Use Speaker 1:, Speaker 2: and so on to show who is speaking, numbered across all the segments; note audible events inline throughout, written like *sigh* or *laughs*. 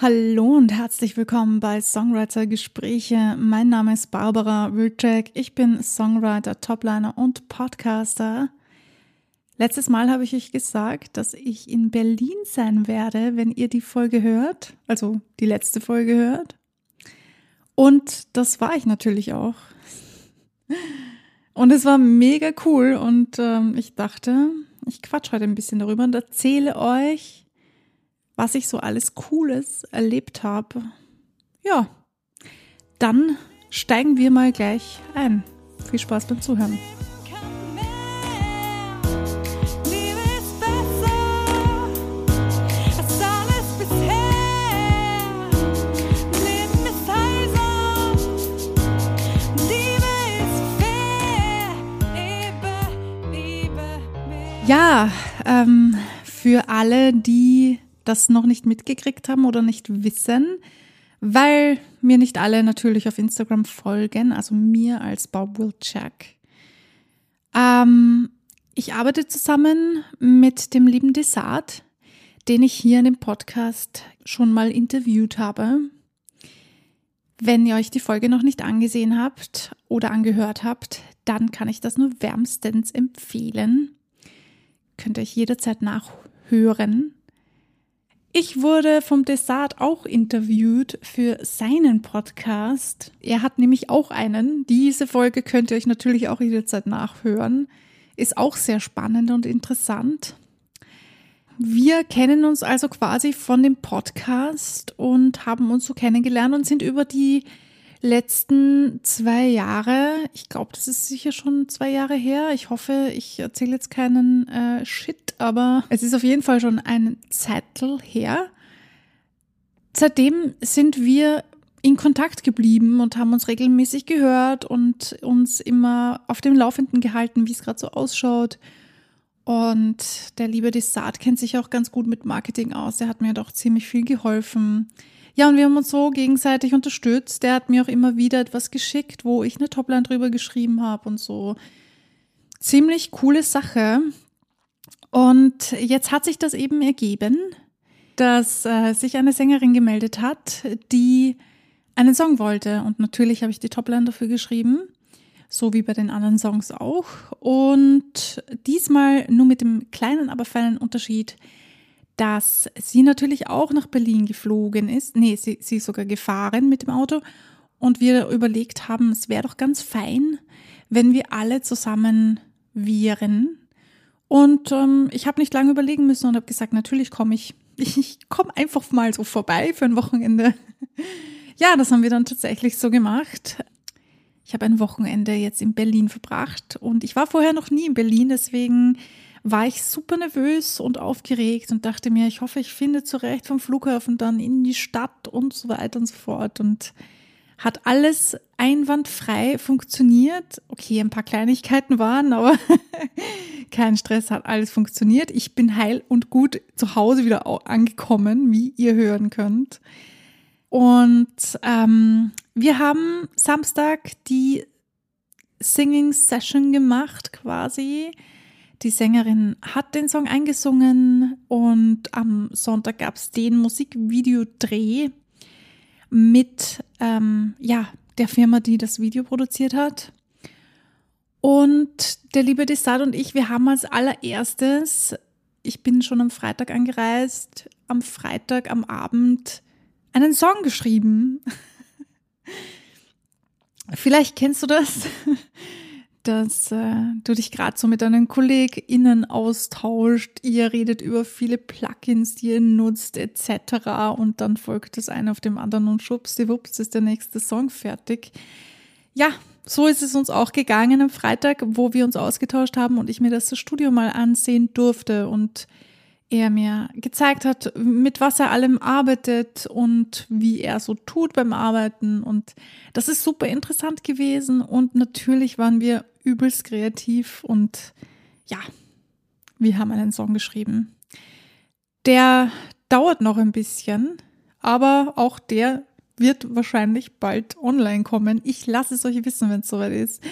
Speaker 1: Hallo und herzlich willkommen bei Songwriter Gespräche. Mein Name ist Barbara Wilczek. Ich bin Songwriter, Topliner und Podcaster. Letztes Mal habe ich euch gesagt, dass ich in Berlin sein werde, wenn ihr die Folge hört, also die letzte Folge hört. Und das war ich natürlich auch. Und es war mega cool und ähm, ich dachte, ich quatsch heute ein bisschen darüber und erzähle euch, was ich so alles Cooles erlebt habe. Ja, dann steigen wir mal gleich ein. Viel Spaß beim Zuhören. Ja, ähm, für alle, die das noch nicht mitgekriegt haben oder nicht wissen, weil mir nicht alle natürlich auf Instagram folgen, also mir als Bob Wilczek. Ähm, ich arbeite zusammen mit dem lieben Desart, den ich hier in dem Podcast schon mal interviewt habe. Wenn ihr euch die Folge noch nicht angesehen habt oder angehört habt, dann kann ich das nur wärmstens empfehlen. Könnt ihr euch jederzeit nachhören. Ich wurde vom Desart auch interviewt für seinen Podcast. Er hat nämlich auch einen. Diese Folge könnt ihr euch natürlich auch jederzeit nachhören. Ist auch sehr spannend und interessant. Wir kennen uns also quasi von dem Podcast und haben uns so kennengelernt und sind über die letzten zwei Jahre, ich glaube, das ist sicher schon zwei Jahre her. Ich hoffe, ich erzähle jetzt keinen äh, Shit, aber es ist auf jeden Fall schon ein Zettel her. Seitdem sind wir in Kontakt geblieben und haben uns regelmäßig gehört und uns immer auf dem Laufenden gehalten, wie es gerade so ausschaut. Und der liebe Desart kennt sich auch ganz gut mit Marketing aus. Der hat mir doch ziemlich viel geholfen. Ja, und wir haben uns so gegenseitig unterstützt. Der hat mir auch immer wieder etwas geschickt, wo ich eine Topline drüber geschrieben habe und so. Ziemlich coole Sache. Und jetzt hat sich das eben ergeben, dass äh, sich eine Sängerin gemeldet hat, die einen Song wollte. Und natürlich habe ich die Topline dafür geschrieben, so wie bei den anderen Songs auch. Und diesmal nur mit dem kleinen, aber feinen Unterschied, dass sie natürlich auch nach Berlin geflogen ist. Nee, sie, sie ist sogar gefahren mit dem Auto. Und wir überlegt haben, es wäre doch ganz fein, wenn wir alle zusammen wären. Und ähm, ich habe nicht lange überlegen müssen und habe gesagt, natürlich komme ich. *laughs* Ich komme einfach mal so vorbei für ein Wochenende. *laughs* Ja, das haben wir dann tatsächlich so gemacht. Ich habe ein Wochenende jetzt in Berlin verbracht und ich war vorher noch nie in Berlin, deswegen war ich super nervös und aufgeregt und dachte mir, ich hoffe, ich finde zurecht vom Flughafen dann in die Stadt und so weiter und so fort. Und hat alles einwandfrei funktioniert. Okay, ein paar Kleinigkeiten waren, aber *laughs* kein Stress, hat alles funktioniert. Ich bin heil und gut zu Hause wieder angekommen, wie ihr hören könnt. Und ähm, wir haben Samstag die Singing Session gemacht quasi die Sängerin hat den Song eingesungen und am Sonntag gab es den Musikvideodreh mit ähm, ja, der Firma, die das Video produziert hat. Und der liebe Desart und ich, wir haben als allererstes, ich bin schon am Freitag angereist, am Freitag am Abend einen Song geschrieben. *laughs* Vielleicht kennst du das dass äh, du dich gerade so mit deinen KollegInnen austauscht, ihr redet über viele Plugins, die ihr nutzt, etc. Und dann folgt das eine auf dem anderen und schwuppsdiwupps ist der nächste Song fertig. Ja, so ist es uns auch gegangen am Freitag, wo wir uns ausgetauscht haben und ich mir das Studio mal ansehen durfte und er mir gezeigt hat, mit was er allem arbeitet und wie er so tut beim Arbeiten. Und das ist super interessant gewesen. Und natürlich waren wir übelst kreativ und ja, wir haben einen Song geschrieben. Der dauert noch ein bisschen, aber auch der wird wahrscheinlich bald online kommen. Ich lasse es euch wissen, wenn es soweit ist.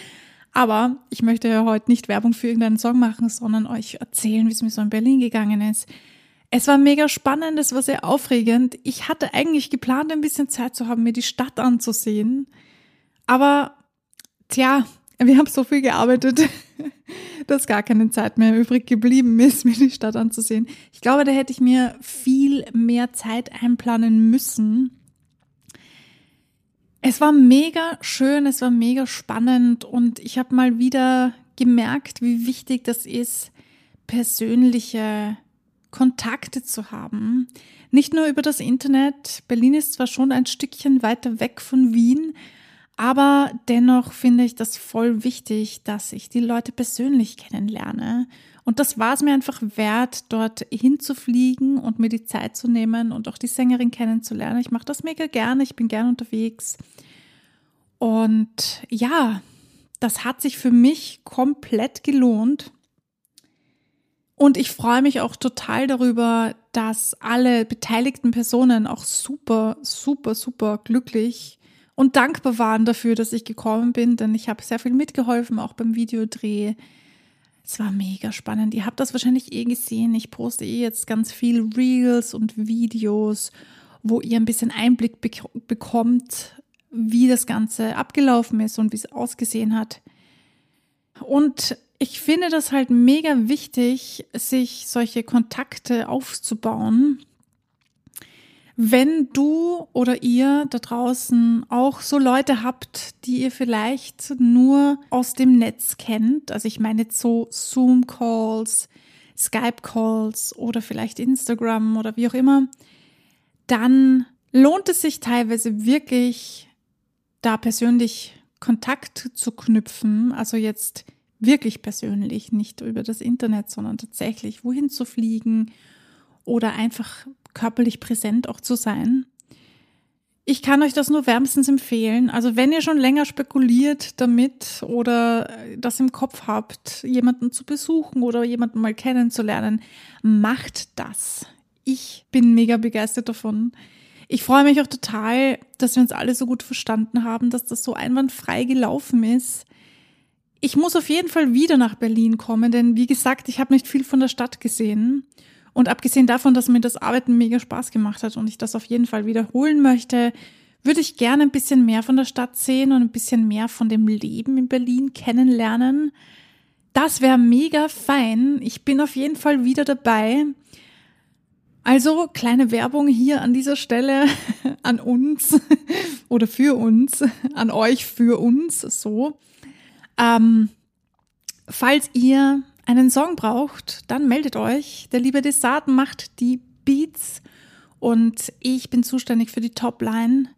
Speaker 1: Aber ich möchte ja heute nicht Werbung für irgendeinen Song machen, sondern euch erzählen, wie es mir so in Berlin gegangen ist. Es war mega spannend, es war sehr aufregend. Ich hatte eigentlich geplant, ein bisschen Zeit zu haben, mir die Stadt anzusehen. Aber, tja, wir haben so viel gearbeitet, *laughs* dass gar keine Zeit mehr übrig geblieben ist, mir die Stadt anzusehen. Ich glaube, da hätte ich mir viel mehr Zeit einplanen müssen. Es war mega schön, es war mega spannend und ich habe mal wieder gemerkt, wie wichtig das ist, persönliche Kontakte zu haben. Nicht nur über das Internet. Berlin ist zwar schon ein Stückchen weiter weg von Wien, aber dennoch finde ich das voll wichtig, dass ich die Leute persönlich kennenlerne. Und das war es mir einfach wert, dort hinzufliegen und mir die Zeit zu nehmen und auch die Sängerin kennenzulernen. Ich mache das mega gerne, ich bin gern unterwegs. Und ja, das hat sich für mich komplett gelohnt. Und ich freue mich auch total darüber, dass alle beteiligten Personen auch super, super, super glücklich und dankbar waren dafür, dass ich gekommen bin, denn ich habe sehr viel mitgeholfen, auch beim Videodreh. Es war mega spannend. Ihr habt das wahrscheinlich eh gesehen. Ich poste eh jetzt ganz viel Reels und Videos, wo ihr ein bisschen Einblick be bekommt, wie das Ganze abgelaufen ist und wie es ausgesehen hat. Und ich finde das halt mega wichtig, sich solche Kontakte aufzubauen. Wenn du oder ihr da draußen auch so Leute habt, die ihr vielleicht nur aus dem Netz kennt, also ich meine jetzt so Zoom-Calls, Skype-Calls oder vielleicht Instagram oder wie auch immer, dann lohnt es sich teilweise wirklich, da persönlich Kontakt zu knüpfen, also jetzt wirklich persönlich, nicht über das Internet, sondern tatsächlich wohin zu fliegen oder einfach körperlich präsent auch zu sein. Ich kann euch das nur wärmstens empfehlen. Also wenn ihr schon länger spekuliert damit oder das im Kopf habt, jemanden zu besuchen oder jemanden mal kennenzulernen, macht das. Ich bin mega begeistert davon. Ich freue mich auch total, dass wir uns alle so gut verstanden haben, dass das so einwandfrei gelaufen ist. Ich muss auf jeden Fall wieder nach Berlin kommen, denn wie gesagt, ich habe nicht viel von der Stadt gesehen. Und abgesehen davon, dass mir das Arbeiten mega Spaß gemacht hat und ich das auf jeden Fall wiederholen möchte, würde ich gerne ein bisschen mehr von der Stadt sehen und ein bisschen mehr von dem Leben in Berlin kennenlernen. Das wäre mega fein. Ich bin auf jeden Fall wieder dabei. Also kleine Werbung hier an dieser Stelle *laughs* an uns *laughs* oder für uns, an euch für uns, so. Ähm, falls ihr einen Song braucht, dann meldet euch. Der liebe Desart macht die Beats und ich bin zuständig für die Topline.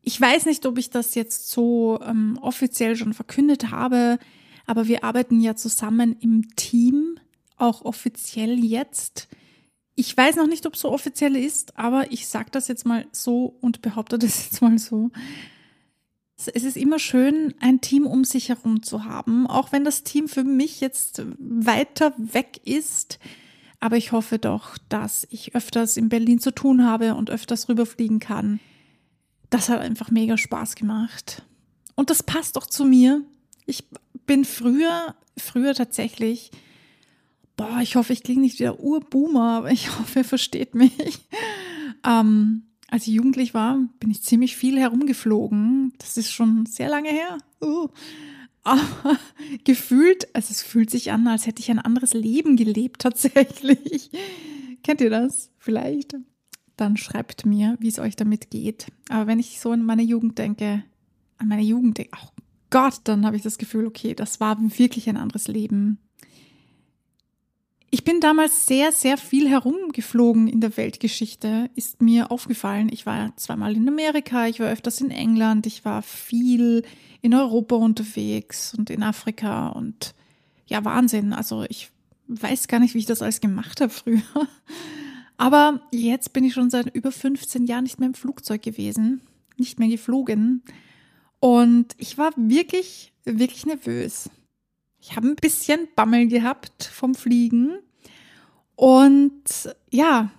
Speaker 1: Ich weiß nicht, ob ich das jetzt so ähm, offiziell schon verkündet habe, aber wir arbeiten ja zusammen im Team, auch offiziell jetzt. Ich weiß noch nicht, ob es so offiziell ist, aber ich sage das jetzt mal so und behaupte das jetzt mal so. Es ist immer schön, ein Team um sich herum zu haben, auch wenn das Team für mich jetzt weiter weg ist. Aber ich hoffe doch, dass ich öfters in Berlin zu tun habe und öfters rüberfliegen kann. Das hat einfach mega Spaß gemacht. Und das passt auch zu mir. Ich bin früher, früher tatsächlich, boah, ich hoffe, ich klinge nicht wieder Urboomer, aber ich *laughs* hoffe, ihr versteht mich. Ähm, als ich jugendlich war, bin ich ziemlich viel herumgeflogen. Das ist schon sehr lange her. Uh. Aber *laughs* gefühlt, also es fühlt sich an, als hätte ich ein anderes Leben gelebt *laughs* tatsächlich. Kennt ihr das vielleicht? Dann schreibt mir, wie es euch damit geht. Aber wenn ich so an meine Jugend denke, an meine Jugend denke, oh Gott, dann habe ich das Gefühl, okay, das war wirklich ein anderes Leben. Ich bin damals sehr, sehr viel herumgeflogen in der Weltgeschichte, ist mir aufgefallen. Ich war zweimal in Amerika, ich war öfters in England, ich war viel in Europa unterwegs und in Afrika und ja, Wahnsinn. Also ich weiß gar nicht, wie ich das alles gemacht habe früher. Aber jetzt bin ich schon seit über 15 Jahren nicht mehr im Flugzeug gewesen, nicht mehr geflogen. Und ich war wirklich, wirklich nervös. Ich habe ein bisschen Bammel gehabt vom Fliegen und ja,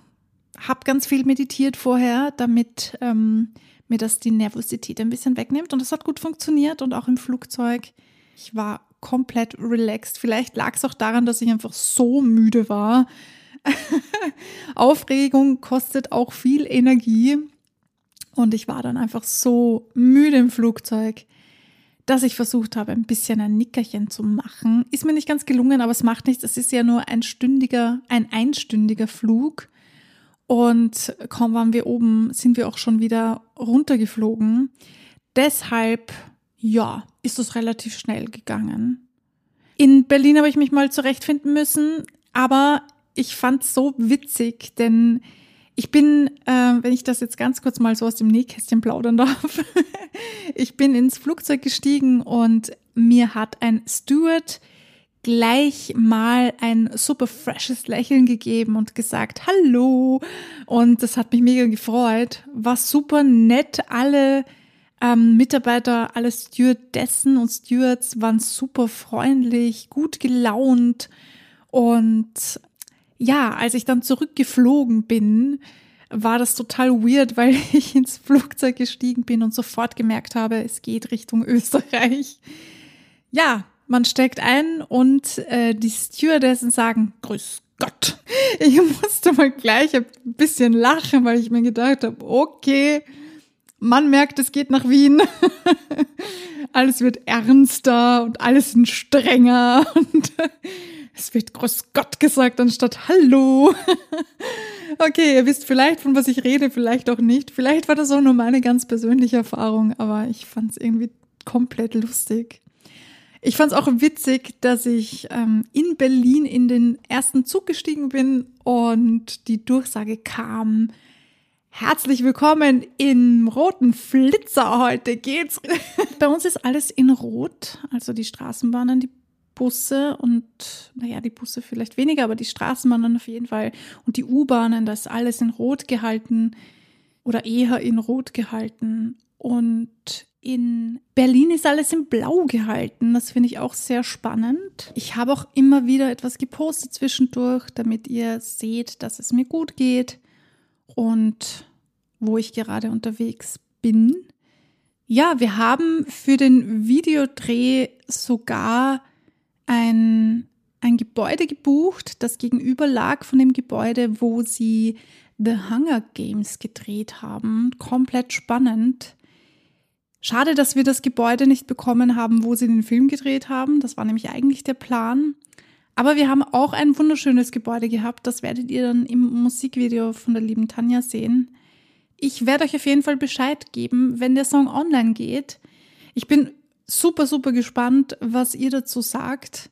Speaker 1: habe ganz viel meditiert vorher, damit ähm, mir das die Nervosität ein bisschen wegnimmt. Und das hat gut funktioniert und auch im Flugzeug. Ich war komplett relaxed. Vielleicht lag es auch daran, dass ich einfach so müde war. *laughs* Aufregung kostet auch viel Energie. Und ich war dann einfach so müde im Flugzeug, dass ich versucht habe, ein bisschen ein Nickerchen zu machen. Ist mir nicht ganz gelungen, aber es macht nichts. Es ist ja nur ein stündiger, ein einstündiger Flug. Und kaum waren wir oben, sind wir auch schon wieder runtergeflogen. Deshalb, ja, ist es relativ schnell gegangen. In Berlin habe ich mich mal zurechtfinden müssen, aber ich fand es so witzig, denn ich bin, äh, wenn ich das jetzt ganz kurz mal so aus dem Nähkästchen plaudern *laughs* darf, ich bin ins Flugzeug gestiegen und mir hat ein Steward gleich mal ein super freshes Lächeln gegeben und gesagt, hallo. Und das hat mich mega gefreut. War super nett. Alle ähm, Mitarbeiter, alle Stewardessen und Stewards waren super freundlich, gut gelaunt. Und ja, als ich dann zurückgeflogen bin, war das total weird, weil *laughs* ich ins Flugzeug gestiegen bin und sofort gemerkt habe, es geht Richtung *laughs* Österreich. Ja, man steckt ein und äh, die Stewardessen sagen, Grüß Gott. *laughs* Ich musste mal gleich ein bisschen lachen, weil ich mir gedacht habe, okay, man merkt, es geht nach Wien. alles wird ernster und alles sind strenger und es wird Grüß Gott gesagt anstatt Hallo. *laughs* okay, ihr wisst vielleicht, von was ich rede, vielleicht auch nicht. Vielleicht war das auch nur meine ganz persönliche Erfahrung, aber ich fand es irgendwie komplett lustig. Ich fand es auch witzig, dass ich ähm, in Berlin in den ersten Zug gestiegen bin und die Durchsage kam, Herzlich willkommen im roten Flitzer. Heute geht's. *laughs* Bei uns ist alles in Rot, also die Straßenbahnen, die Busse und, naja, die Busse vielleicht weniger, aber die Straßenbahnen auf jeden Fall und die U-Bahnen, da ist alles in Rot gehalten oder eher in Rot gehalten. Und in Berlin ist alles in Blau gehalten. Das finde ich auch sehr spannend. Ich habe auch immer wieder etwas gepostet zwischendurch, damit ihr seht, dass es mir gut geht und wo ich gerade unterwegs bin. Ja, wir haben für den Videodreh sogar ein, ein Gebäude gebucht, das gegenüber lag von dem Gebäude, wo sie The Hunger Games gedreht haben. Komplett spannend. Schade, dass wir das Gebäude nicht bekommen haben, wo sie den Film gedreht haben. Das war nämlich eigentlich der Plan. Aber wir haben auch ein wunderschönes Gebäude gehabt. Das werdet ihr dann im Musikvideo von der lieben Tanja sehen. Ich werde euch auf jeden Fall Bescheid geben, wenn der Song online geht. Ich bin super, super gespannt, was ihr dazu sagt.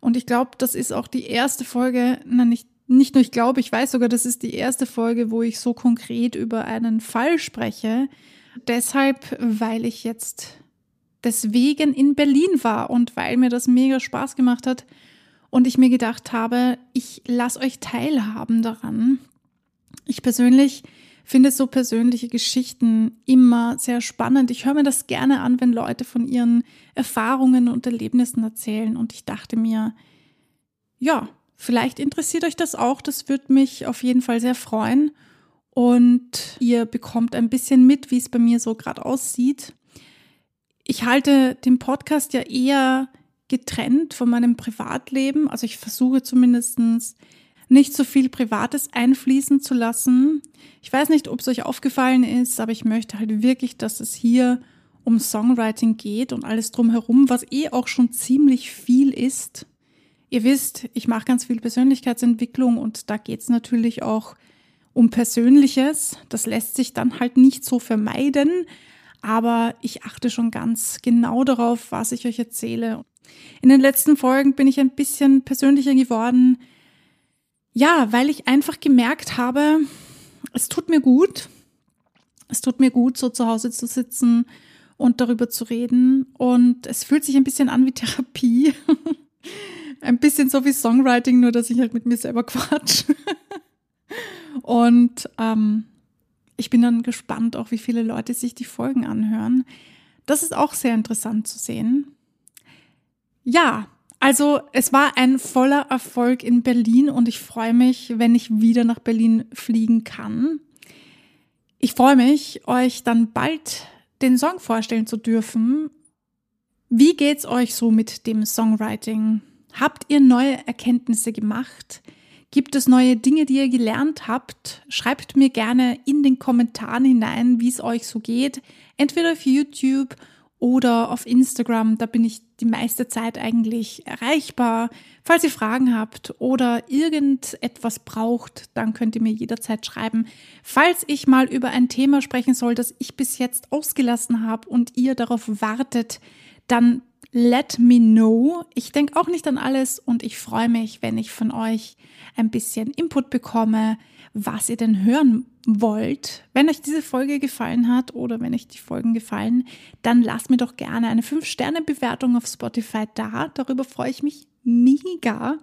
Speaker 1: Und ich glaube, das ist auch die erste Folge, na nicht, nicht nur ich glaube, ich weiß sogar, das ist die erste Folge, wo ich so konkret über einen Fall spreche. Deshalb, weil ich jetzt deswegen in Berlin war und weil mir das mega Spaß gemacht hat, und ich mir gedacht habe, ich lasse euch teilhaben daran. Ich persönlich finde so persönliche Geschichten immer sehr spannend. Ich höre mir das gerne an, wenn Leute von ihren Erfahrungen und Erlebnissen erzählen. Und ich dachte mir, ja, vielleicht interessiert euch das auch. Das würde mich auf jeden Fall sehr freuen. Und ihr bekommt ein bisschen mit, wie es bei mir so gerade aussieht. Ich halte den Podcast ja eher getrennt von meinem Privatleben. Also ich versuche zumindest nicht so viel Privates einfließen zu lassen. Ich weiß nicht, ob es euch aufgefallen ist, aber ich möchte halt wirklich, dass es hier um Songwriting geht und alles drumherum, was eh auch schon ziemlich viel ist. Ihr wisst, ich mache ganz viel Persönlichkeitsentwicklung und da geht es natürlich auch um Persönliches. Das lässt sich dann halt nicht so vermeiden, aber ich achte schon ganz genau darauf, was ich euch erzähle. In den letzten Folgen bin ich ein bisschen persönlicher geworden. Ja, weil ich einfach gemerkt habe, es tut mir gut. Es tut mir gut, so zu Hause zu sitzen und darüber zu reden. Und es fühlt sich ein bisschen an wie Therapie. *laughs* ein bisschen so wie Songwriting, nur dass ich halt mit mir selber quatsch. *laughs* und ähm, ich bin dann gespannt, auch wie viele Leute sich die Folgen anhören. Das ist auch sehr interessant zu sehen. Ja, also es war ein voller Erfolg in Berlin und ich freue mich, wenn ich wieder nach Berlin fliegen kann. Ich freue mich, euch dann bald den Song vorstellen zu dürfen. Wie geht's euch so mit dem Songwriting? Habt ihr neue Erkenntnisse gemacht? Gibt es neue Dinge, die ihr gelernt habt? Schreibt mir gerne in den Kommentaren hinein, wie es euch so geht. Entweder auf YouTube oder auf Instagram. Da bin ich die meiste Zeit eigentlich erreichbar. Falls ihr Fragen habt oder irgendetwas braucht, dann könnt ihr mir jederzeit schreiben. Falls ich mal über ein Thema sprechen soll, das ich bis jetzt ausgelassen habe und ihr darauf wartet, dann let me know. Ich denke auch nicht an alles und ich freue mich, wenn ich von euch ein bisschen Input bekomme, was ihr denn hören wollt. Wenn euch diese Folge gefallen hat oder wenn euch die Folgen gefallen, dann lasst mir doch gerne eine 5-Sterne-Bewertung auf Spotify da. Darüber freue ich mich mega.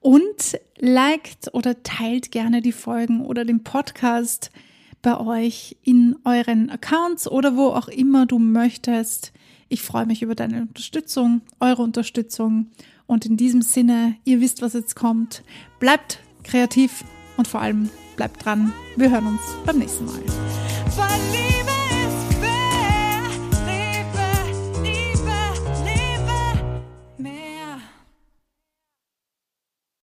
Speaker 1: Und liked oder teilt gerne die Folgen oder den Podcast bei euch in euren Accounts oder wo auch immer du möchtest. Ich freue mich über deine Unterstützung, eure Unterstützung. Und in diesem Sinne, ihr wisst, was jetzt kommt. Bleibt kreativ und vor allem bleibt dran. Wir hören uns beim nächsten Mal.